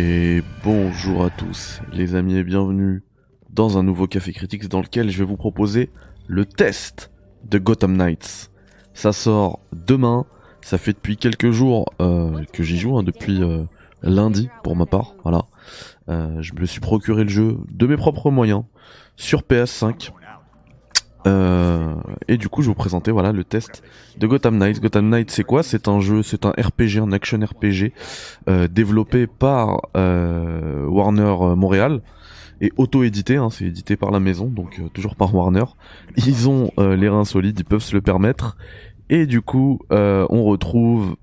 Et bonjour à tous les amis et bienvenue dans un nouveau Café Critics dans lequel je vais vous proposer le test de Gotham Knights. Ça sort demain, ça fait depuis quelques jours euh, que j'y joue, hein, depuis euh, lundi pour ma part, voilà. Euh, je me suis procuré le jeu de mes propres moyens sur PS5 euh, et du coup, je vais vous présenter voilà le test de Gotham Knights. Gotham Knights, c'est quoi? C'est un jeu, c'est un RPG, un action RPG euh, développé par euh, Warner Montréal et auto-édité. Hein, c'est édité par la maison, donc toujours par Warner. Ils ont les reins solides, ils peuvent se le permettre. Et du coup, on retrouve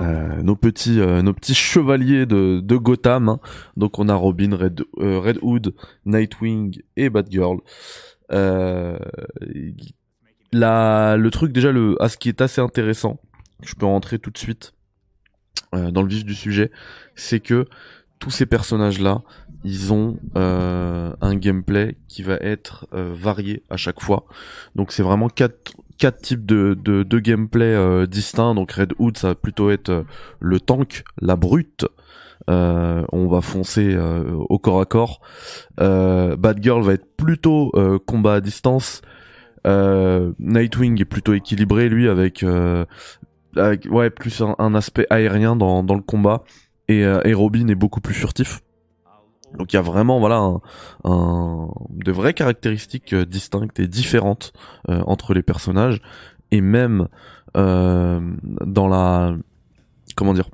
nos petits nos petits chevaliers de, Gotham. Hein. Donc on a Robin, Red, Red Hood, Nightwing et Batgirl. Euh, le truc déjà, le, à ce qui est assez intéressant, je peux rentrer tout de suite euh, dans le vif du sujet, c'est que tous ces personnages-là, ils ont euh, un gameplay qui va être varié à chaque fois. Donc c'est vraiment quatre quatre types de, de, de gameplay distincts. Donc Red Hood, ça va plutôt être le tank, la brute, euh, on va foncer euh, au corps à corps. Euh, Bad Girl va être plutôt combat à distance. Nightwing est plutôt équilibré lui avec, ouais plus un, aspect aérien dans, dans le combat et, et Robin est beaucoup plus furtif. Donc il y a vraiment voilà un, de vraies caractéristiques distinctes et différentes entre les personnages et même dans la comment dire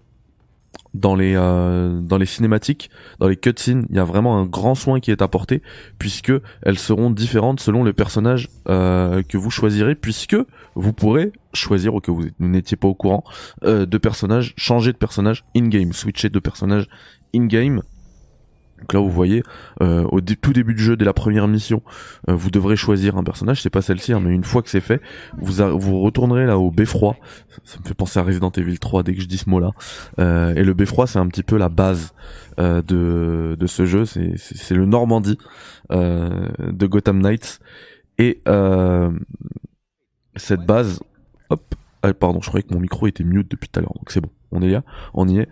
dans les euh, dans les cinématiques, dans les cutscenes, il y a vraiment un grand soin qui est apporté puisque elles seront différentes selon le personnage euh, que vous choisirez puisque vous pourrez choisir ou que vous n'étiez pas au courant euh, de personnages, changer de personnage in game, switcher de personnage in game donc là, vous voyez, euh, au tout début du jeu, dès la première mission, euh, vous devrez choisir un personnage. C'est pas celle-ci, hein, mais une fois que c'est fait, vous vous retournerez là au beffroi. Ça, me fait penser à Resident Evil 3 dès que je dis ce mot-là. Euh, et le beffroi, c'est un petit peu la base de de ce jeu. C'est c'est le Normandie de Gotham Knights. Et cette base, hop, ah, pardon, je croyais que mon micro était mute depuis tout à l'heure, donc c'est bon on est on y est.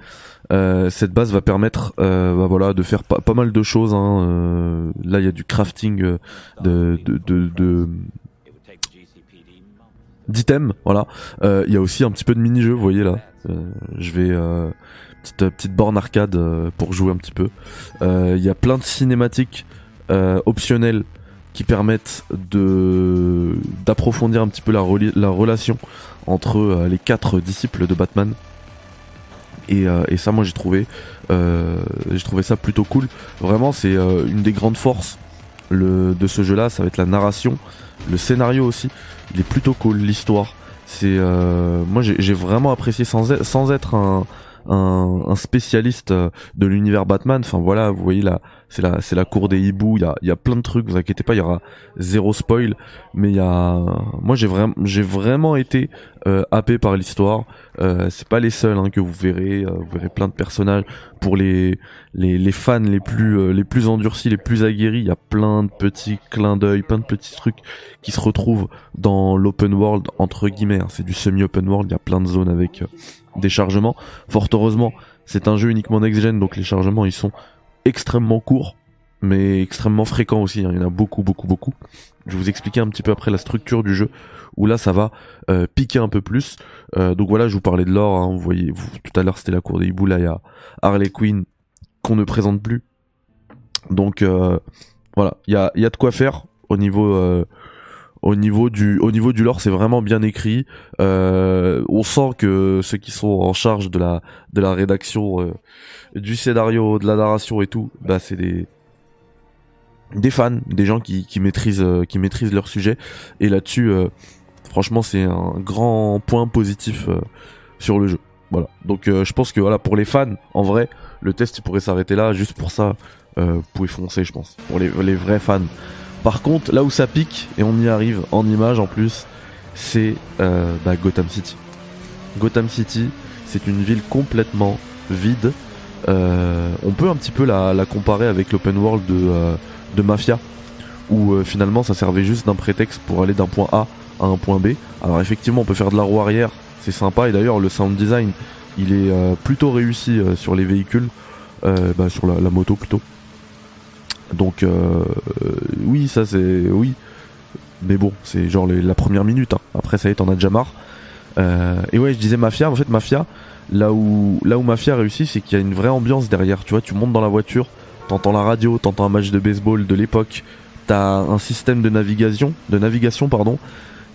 Euh, cette base va permettre, euh, bah voilà, de faire pas, mal de choses. Hein. Euh, là, il y a du crafting de, d'items, voilà. Il y a aussi un petit peu de mini-jeu, vous voyez là. je vais petite petite borne arcade pour jouer un petit peu. Il y a plein de cinématiques optionnelles qui permettent de d'approfondir un petit peu la relation entre les quatre disciples de Batman. Euh, et, ça moi j'ai trouvé euh, j'ai trouvé ça plutôt cool. Vraiment c'est euh, une des grandes forces de ce jeu là ça va être la narration le scénario aussi. Il est plutôt cool l'histoire. C'est moi j'ai vraiment apprécié sans sans être un, un, spécialiste de l'univers Batman. Enfin voilà vous voyez là c'est la c'est la cour des hiboux. Il y a y a plein de trucs vous inquiétez pas il y aura zéro spoil. Mais il y a moi j'ai vraiment j'ai vraiment été euh, happé par l'histoire. Euh, c'est pas les seuls hein, que vous verrez euh, vous verrez plein de personnages. Pour les les, les fans les plus euh, les plus endurcis les plus aguerris il y a plein de petits clins d'œil plein de petits trucs qui se retrouvent dans l'open world entre guillemets hein. c'est du semi open world il y a plein de zones avec des chargements fort heureusement c'est un jeu uniquement next gen donc les chargements ils sont extrêmement court, mais extrêmement fréquent aussi. Hein. Il y en a beaucoup, beaucoup, beaucoup. Je vous expliquer un petit peu après la structure du jeu, où là ça va euh, piquer un peu plus. Euh, donc voilà, je vous parlais de l'or. Hein. Vous voyez, tout à l'heure c'était la cour des hiboux. Harley Quinn qu'on ne présente plus. Donc euh, voilà, il y a de quoi faire au niveau au niveau du au niveau du lore c'est vraiment bien écrit. Euh, on sent que ceux qui sont en charge de la de la rédaction euh, du scénario de la narration et tout bah c'est des des fans des gens qui, qui maîtrisent euh, qui maîtrisent leur sujet. Et là-dessus franchement c'est un grand point positif sur le jeu. Voilà. Donc je pense que voilà pour les fans en vrai le test pourrait s'arrêter là. Juste pour ça vous pouvez foncer je pense. Pour les, les vrais fans par contre, là où ça pique, et on y arrive en image en plus, c'est euh, bah, Gotham City. Gotham City, c'est une ville complètement vide. Euh, on peut un petit peu la, comparer avec l'open world de, euh, Mafia, où finalement ça servait juste d'un prétexte pour aller d'un point A à un point B. Alors effectivement, on peut faire de la roue arrière, c'est sympa, et d'ailleurs le sound design, il est plutôt réussi sur les véhicules. bah, sur la, moto plutôt. Donc oui, ça c'est oui, mais bon, c'est genre la première minute. Hein. Après ça y est, t'en as déjà marre. et ouais, je disais Mafia. En fait, Mafia, là où là où Mafia réussit, c'est qu'il y a une vraie ambiance derrière. Tu vois, tu montes dans la voiture, t'entends la radio, t'entends un match de baseball de l'époque, t'as un système de navigation, de navigation pardon,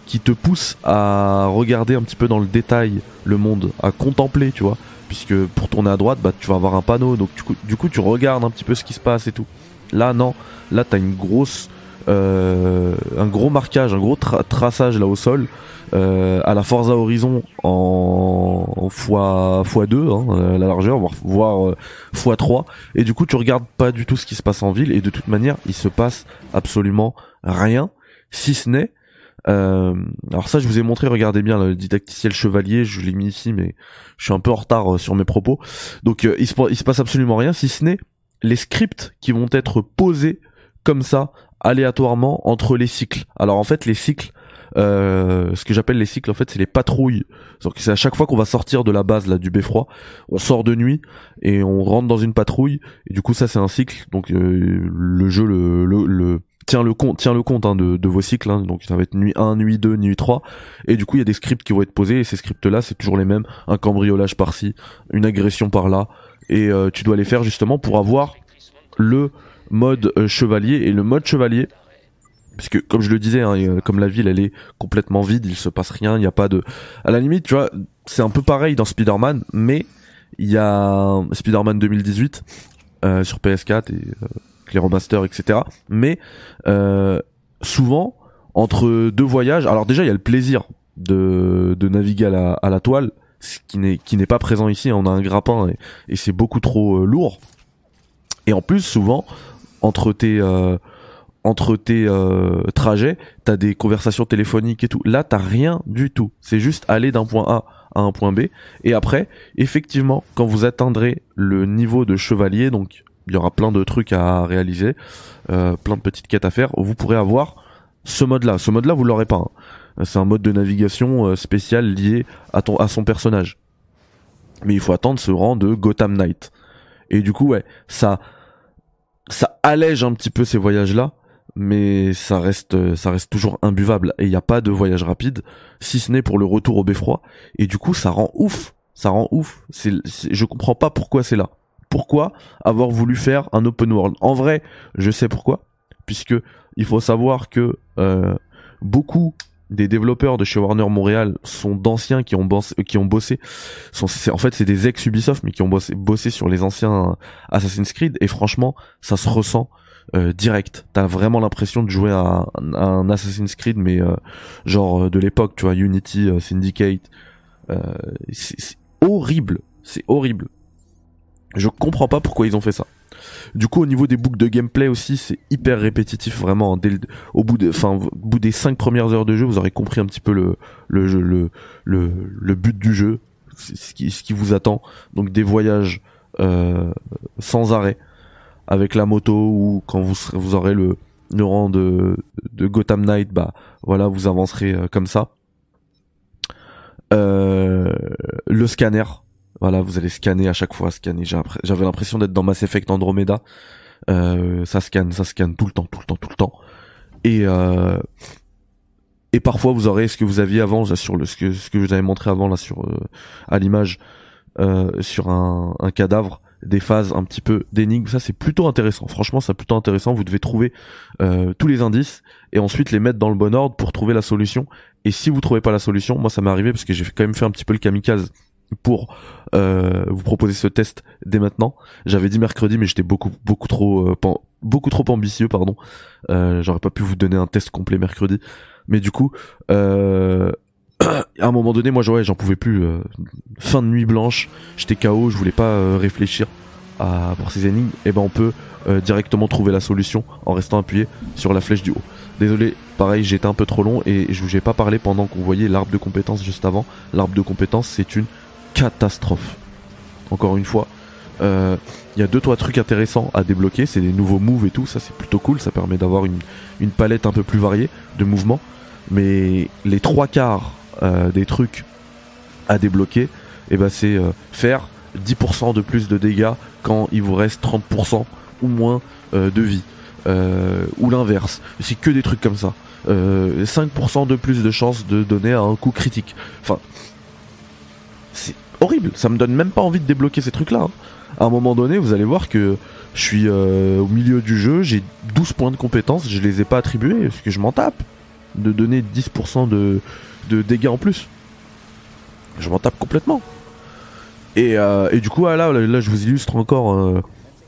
qui te pousse à regarder un petit peu dans le détail le monde, à contempler, tu vois, puisque pour tourner à droite, bah tu vas avoir un panneau, donc du du coup tu regardes un petit peu ce qui se passe et tout. Là non, là t'as une grosse, euh, un gros marquage, un gros traçage là au sol. Euh, à la Forza Horizon en, fois fois 2 hein, la largeur voire euh, fois 3 et du coup tu regardes pas du tout ce qui se passe en ville. Et de toute manière il se passe absolument rien si ce n'est euh, alors ça je vous ai montré regardez bien le didacticiel chevalier. Je l'ai mis ici mais je suis un peu en retard sur mes propos. Donc il se, il se passe absolument rien si ce n'est les scripts qui vont être posés comme ça aléatoirement entre les cycles. Alors en fait les cycles euh, ce que j'appelle les cycles en fait c'est les patrouilles. C'est à chaque fois qu'on va sortir de la base là du beffroi on sort de nuit et on rentre dans une patrouille. Et du coup ça c'est un cycle. Donc euh, le jeu le, le, tient le compte tient le compte hein, de, de, vos cycles hein. donc ça va être nuit 1 nuit 2 nuit 3 et du coup il y a des scripts qui vont être posés. Et ces scripts là c'est toujours les mêmes. Un cambriolage par-ci une agression par-là et euh, tu dois les faire justement pour avoir le mode chevalier et le mode chevalier parce que comme je le disais, hein, comme la ville elle est complètement vide, il se passe rien, il n'y a pas de. À la limite, tu vois, c'est un peu pareil dans Spider-Man, mais il y a Spider-Man 2018 euh, sur PS4 et euh, les remasters, etc. Mais euh, souvent entre deux voyages, alors déjà il y a le plaisir de, de naviguer à la, à la toile, qui n'est qui n'est pas présent ici. On a un grappin et, c'est beaucoup trop euh, lourd. Et en plus, souvent entre tes euh, entre tes euh, trajets, t'as des conversations téléphoniques et tout. Là, t'as rien du tout. C'est juste aller d'un point A à un point B. Et après, effectivement, quand vous atteindrez le niveau de chevalier, donc il y aura plein de trucs à réaliser, plein de petites quêtes à faire, vous pourrez avoir ce mode-là. Ce mode-là, vous l'aurez pas. Hein. C'est un mode de navigation euh, spécial lié à, ton, à son personnage. Mais il faut attendre ce rang de Gotham Knight. Et du coup, ouais, ça, ça allège un petit peu ces voyages-là mais ça reste ça reste toujours imbuvable. Et il n'y a pas de voyage rapide si ce n'est pour le retour au beffroi. Et du coup ça rend ouf. Ça rend ouf. Je comprends pas pourquoi c'est là. Pourquoi avoir voulu faire un open world? En vrai je sais pourquoi. Puisque il faut savoir que euh, beaucoup des développeurs de chez Warner Montréal sont d'anciens qui ont bossé, qui ont bossé en fait c'est des ex Ubisoft mais qui ont bossé, bossé sur les anciens Assassin's Creed et franchement ça se ressent euh, direct. T'as vraiment l'impression de jouer à, un Assassin's Creed, mais euh, genre euh, de l'époque, tu vois, Unity, Syndicate. c'est horrible, c'est horrible. Je comprends pas pourquoi ils ont fait ça. Du coup, au niveau des boucles de gameplay aussi, c'est hyper répétitif, vraiment. Dès au bout des cinq premières heures de jeu, vous aurez compris un petit peu le but du jeu, ce qui vous attend. Donc des voyages sans arrêt avec la moto ou quand vous aurez le, rang de, de Gotham Knight, bah voilà, vous avancerez euh, comme ça. Euh, le scanner, voilà, vous allez scanner à chaque fois, scanner. J'avais l'impression d'être dans Mass Effect Andromeda. Euh, ça scanne, ça scanne tout le temps, tout le temps, tout le temps. Et euh, et parfois vous aurez ce que vous aviez avant, sur le ce que ce que je vous avais montré avant là sur euh, à l'image sur un, un cadavre des phases un petit peu d'énigmes. Ça, c'est plutôt intéressant. Franchement, c'est plutôt intéressant. Vous devez trouver euh, tous les indices et ensuite les mettre dans le bon ordre pour trouver la solution. Et si vous trouvez pas la solution, moi, ça m'est arrivé parce que j'ai quand même fait un petit peu le kamikaze pour euh, vous proposer ce test dès maintenant. J'avais dit mercredi, mais j'étais beaucoup beaucoup trop euh, beaucoup trop ambitieux, pardon. J'aurais pas pu vous donner un test complet mercredi, mais du coup, à un moment donné, moi, j'en pouvais plus. Euh, fin de nuit blanche, j'étais KO, je voulais pas euh, réfléchir à pour ces énigmes. Et eh ben, on peut euh, directement trouver la solution en restant appuyé sur la flèche du haut. Désolé, pareil, j'étais un peu trop long et je vous ai pas parlé pendant qu'on voyait l'arbre de compétences juste avant. L'arbre de compétences, c'est une catastrophe. Encore une fois, il y a deux trois trucs intéressants à débloquer, c'est des nouveaux moves et tout, ça c'est plutôt cool, ça permet d'avoir une, palette un peu plus variée de mouvements. Mais les trois quarts euh, des trucs à débloquer, et eh ben c'est euh, faire 10% de plus de dégâts quand il vous reste 30% ou moins euh, de vie. Euh, ou l'inverse. C'est que des trucs comme ça. 5% de plus de chances de donner un coup critique. Enfin, c'est horrible. Ça me donne même pas envie de débloquer ces trucs-là. Hein. À un moment donné, vous allez voir que je suis au milieu du jeu, j'ai 12 points de compétence, je les ai pas attribués parce que je m'en tape de donner 10% de, de dégâts en plus. Je m'en tape complètement. Et, euh, du coup, là, là, je vous illustre encore euh,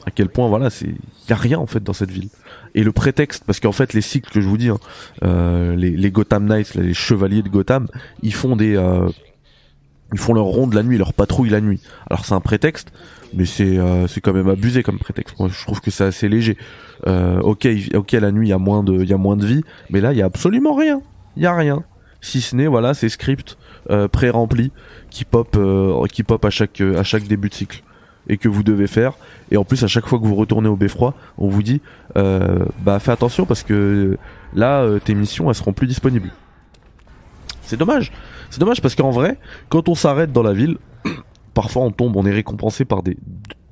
à quel point, voilà, c'est y a rien en fait dans cette ville. Et le prétexte, parce qu'en fait, les cycles que je vous dis, hein, euh, les, Gotham Knights, les chevaliers de Gotham, ils font des, ils font leur ronde la nuit, leur patrouille la nuit. Alors c'est un prétexte, mais c'est c'est quand même abusé comme prétexte. Moi, je trouve que c'est assez léger. ok, ok, la nuit, il y a moins de, il y a moins de vie, mais là, il y a absolument rien. Il y a rien si ce n'est voilà ces scripts euh, pré-remplis qui pop euh, qui pop à chaque à chaque début de cycle et que vous devez faire et en plus à chaque fois que vous retournez au beffroi on vous dit euh, bah fais attention parce que là tes missions elles seront plus disponibles c'est dommage c'est dommage parce qu'en vrai quand on s'arrête dans la ville parfois on tombe on est récompensé par des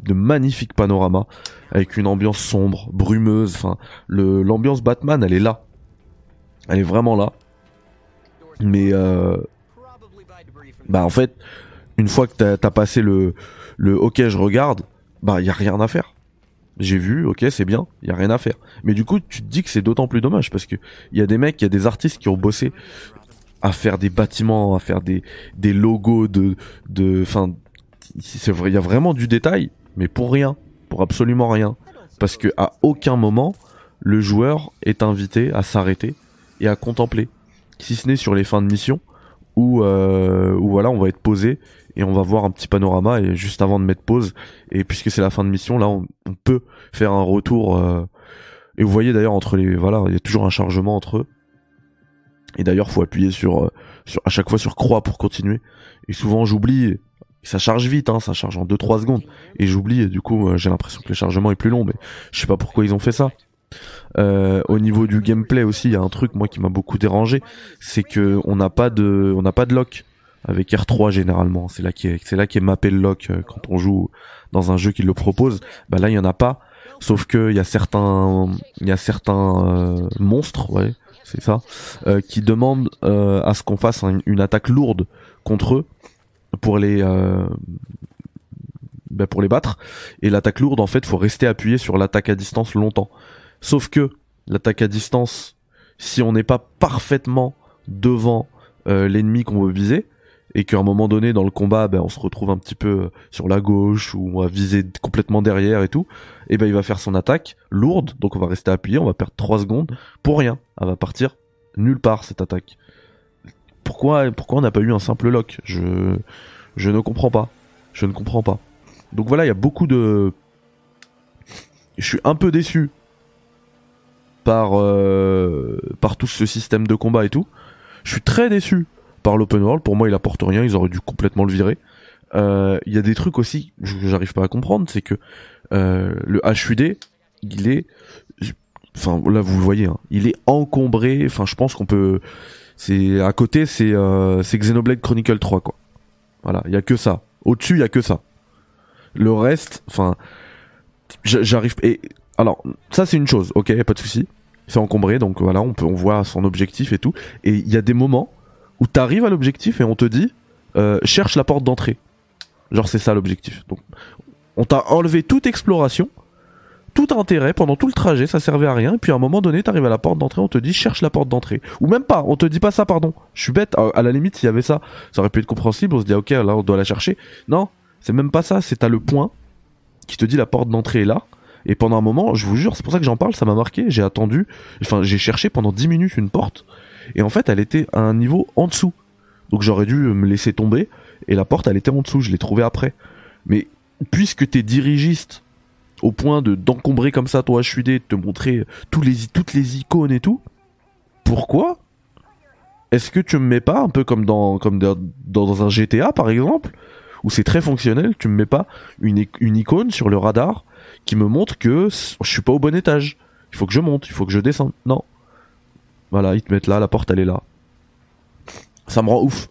de magnifiques panoramas avec une ambiance sombre brumeuse enfin l'ambiance Batman elle est là elle est vraiment là mais euh, bah en fait, une fois que t'as as passé le le ok je regarde, bah y a rien à faire. J'ai vu, ok c'est bien, y a rien à faire. Mais du coup tu te dis que c'est d'autant plus dommage parce que il y a des mecs, il y a des artistes qui ont bossé à faire des bâtiments, à faire des des logos de de, enfin il y a vraiment du détail, mais pour rien, pour absolument rien, parce que à aucun moment le joueur est invité à s'arrêter et à contempler. Si ce n'est sur les fins de mission où, euh, où voilà, on va être posé et on va voir un petit panorama et juste avant de mettre pause. Et puisque c'est la fin de mission là on, peut faire un retour euh, et vous voyez d'ailleurs entre les voilà il y a toujours un chargement entre eux et d'ailleurs faut appuyer sur euh, sur à chaque fois sur croix pour continuer et souvent j'oublie ça charge vite hein, ça charge en 2 3 secondes et j'oublie et du coup j'ai l'impression que le chargement est plus long mais je sais pas pourquoi ils ont fait ça euh, au niveau du gameplay aussi, il y a un truc moi qui m'a beaucoup dérangé, c'est que on n'a pas de, on n'a pas de lock avec R3 généralement. C'est là qui est, c'est là qui est mappé le lock euh, quand on joue dans un jeu qui le propose. Bah là il y en a pas. Sauf que il y a certains, il y a certains euh, monstres, ouais, c'est ça, qui demandent à ce qu'on fasse une attaque lourde contre eux pour les bah, pour les battre. Et l'attaque lourde, en fait, faut rester appuyé sur l'attaque à distance longtemps. Sauf que l'attaque à distance, si on n'est pas parfaitement devant euh, l'ennemi qu'on veut viser, et qu'à un moment donné dans le combat, ben, on se retrouve un petit peu euh, sur la gauche ou on va viser complètement derrière et tout, et ben il va faire son attaque lourde, donc on va rester appuyé, on va perdre 3 secondes pour rien. Elle va partir nulle part cette attaque. Pourquoi pourquoi on n'a pas eu un simple lock? Je je ne comprends pas. Je ne comprends pas. Donc voilà, il y a beaucoup de je suis un peu déçu par euh, par tout ce système de combat et tout. Je suis très déçu par l'open world. Pour moi, il apporte rien. Ils auraient dû complètement le virer. Euh, il y a des trucs aussi que j'arrive pas à comprendre, c'est que euh, le HUD, il est, enfin là vous le voyez, hein, il est encombré. Enfin, je pense qu'on peut, c'est à côté, c'est c'est Xenoblade Chronicle 3 quoi. Voilà, il y a que ça. Au-dessus, il y a que ça. Le reste, enfin, j'arrive et alors, ça c'est une chose, ok, pas de souci. C'est encombré, donc voilà, on peut, on voit son objectif et tout. Et il y a des moments où t'arrives à l'objectif et on te dit, euh, cherche la porte d'entrée. Genre c'est ça l'objectif. On t'a enlevé toute exploration, tout intérêt pendant tout le trajet, ça servait à rien. Et puis à un moment donné, t'arrives à la porte d'entrée, on te dit cherche la porte d'entrée. Ou même pas, on te dit pas ça, pardon. Je suis bête. À la limite, s'il y avait ça, ça aurait pu être compréhensible. On se dit ok, là on doit la chercher. Non, c'est même pas ça. C'est t'as le point qui te dit la porte d'entrée est là. Et pendant un moment, je vous jure, c'est pour ça que j'en parle, ça m'a marqué. J'ai attendu, enfin, j'ai cherché pendant 10 minutes une porte. Et en fait, elle était à un niveau en dessous. Donc j'aurais dû me laisser tomber. Et la porte, elle était en dessous. Je l'ai trouvée après. Mais puisque t'es dirigiste au point de d'encombrer comme ça ton HUD, de te montrer toutes les icônes et tout, pourquoi est-ce que tu me mets pas un peu comme dans un GTA par exemple où c'est très fonctionnel, tu me mets pas une icône sur le radar qui me montre que je suis pas au bon étage. Il faut que je monte, il faut que je descende. Non. Voilà, ils te mettent là, la porte elle est là. Ça me rend ouf.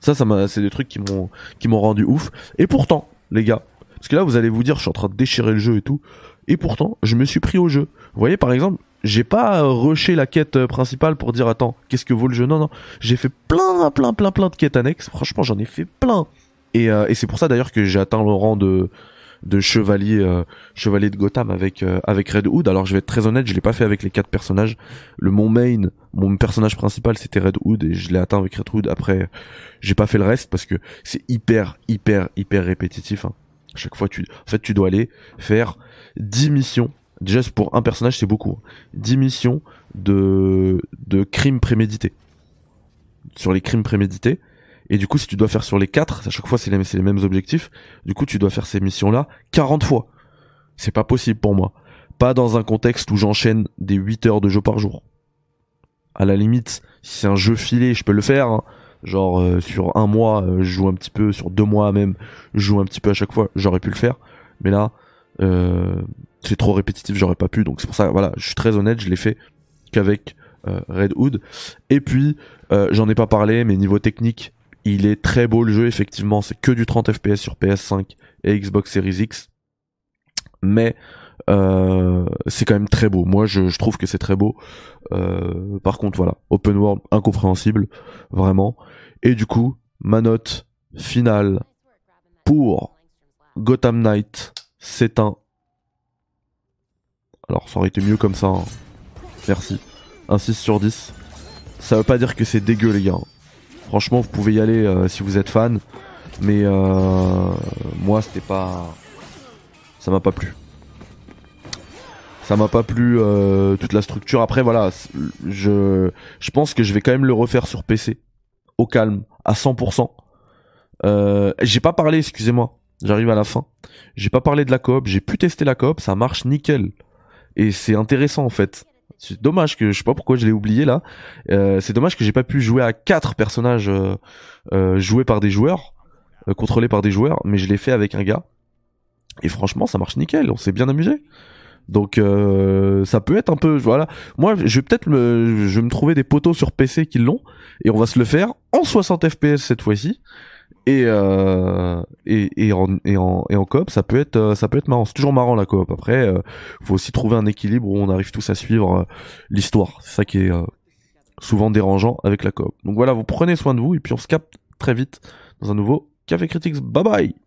Ça, ça m'a, c'est des trucs qui m'ont, qui m'ont rendu ouf. Et pourtant, les gars. Parce que là, vous allez vous dire, je suis en train de déchirer le jeu et tout. Et pourtant, je me suis pris au jeu. Vous voyez, par exemple, j'ai pas rushé la quête principale pour dire, attends, qu'est-ce que vaut le jeu? Non, non. J'ai fait plein, plein, plein, plein de quêtes annexes. Franchement, j'en ai fait plein. Et, euh, et c'est pour ça d'ailleurs que j'ai atteint le rang de, de chevalier euh, chevalier de Gotham avec euh, avec Red Hood. Alors je vais être très honnête, je l'ai pas fait avec les quatre personnages. Le mon main, mon personnage principal c'était Red Hood et je l'ai atteint avec Red Hood. Après, j'ai pas fait le reste parce que c'est hyper hyper hyper répétitif. Hein. Chaque fois tu en fait tu dois aller faire 10 missions. Déjà pour un personnage c'est beaucoup. 10 hein. missions de de crimes prémédités. Sur les crimes prémédités et du coup, si tu dois faire sur les quatre, à chaque fois c'est les, les, mêmes objectifs, du coup tu dois faire ces missions-là 40 fois. C'est pas possible pour moi. Pas dans un contexte où j'enchaîne des 8 heures de jeu par jour. À la limite, si c'est un jeu filé, je peux le faire. Hein. Genre euh, sur un mois, euh, je joue un petit peu, sur deux mois même, je joue un petit peu à chaque fois, j'aurais pu le faire. Mais là, euh, c'est trop répétitif, j'aurais pas pu. Donc c'est pour ça, voilà, je suis très honnête, je l'ai fait qu'avec Red Hood. Et puis, j'en ai pas parlé, mais niveau technique, il est très beau le jeu, effectivement, c'est que du 30 FPS sur PS5 et Xbox Series X. Mais euh, c'est quand même très beau. Moi, je, trouve que c'est très beau. Euh, par contre, voilà, open world incompréhensible, vraiment. Et du coup, ma note finale pour Gotham Knight, c'est un. Alors, ça aurait été mieux comme ça. Hein. Merci. Un 6 sur 10. Ça veut pas dire que c'est dégueu, les gars. Franchement, vous pouvez y aller euh, si vous êtes fan. Mais euh, moi, c'était pas. Ça m'a pas plu. Ça m'a pas plu euh, toute la structure. Après, voilà, je, je pense que je vais quand même le refaire sur PC. Au calme, à 100%. j'ai pas parlé, excusez-moi. J'arrive à la fin. J'ai pas parlé de la coop. J'ai pu tester la coop. Ça marche nickel. Et c'est intéressant en fait. C'est dommage que je sais pas pourquoi je l'ai oublié là. Euh, c'est dommage que j'ai pas pu jouer à quatre personnages euh, euh joués par des joueurs, contrôlés par des joueurs, mais je l'ai fait avec un gars. Et franchement, ça marche nickel. On s'est bien amusé. Donc ça peut être un peu voilà. Moi, je vais peut-être me je vais me trouver des poteaux sur PC qui l'ont et on va se le faire en 60 FPS cette fois-ci et, euh, et, et, en, et, en, et en coop ça peut être euh, ça peut être marrant. C'est toujours marrant la coop. Après euh, faut aussi trouver un équilibre où on arrive tous à suivre euh, l'histoire. C'est ça qui est euh, souvent dérangeant avec la coop. Donc voilà vous prenez soin de vous et puis on se capte très vite dans un nouveau café critiques bye bye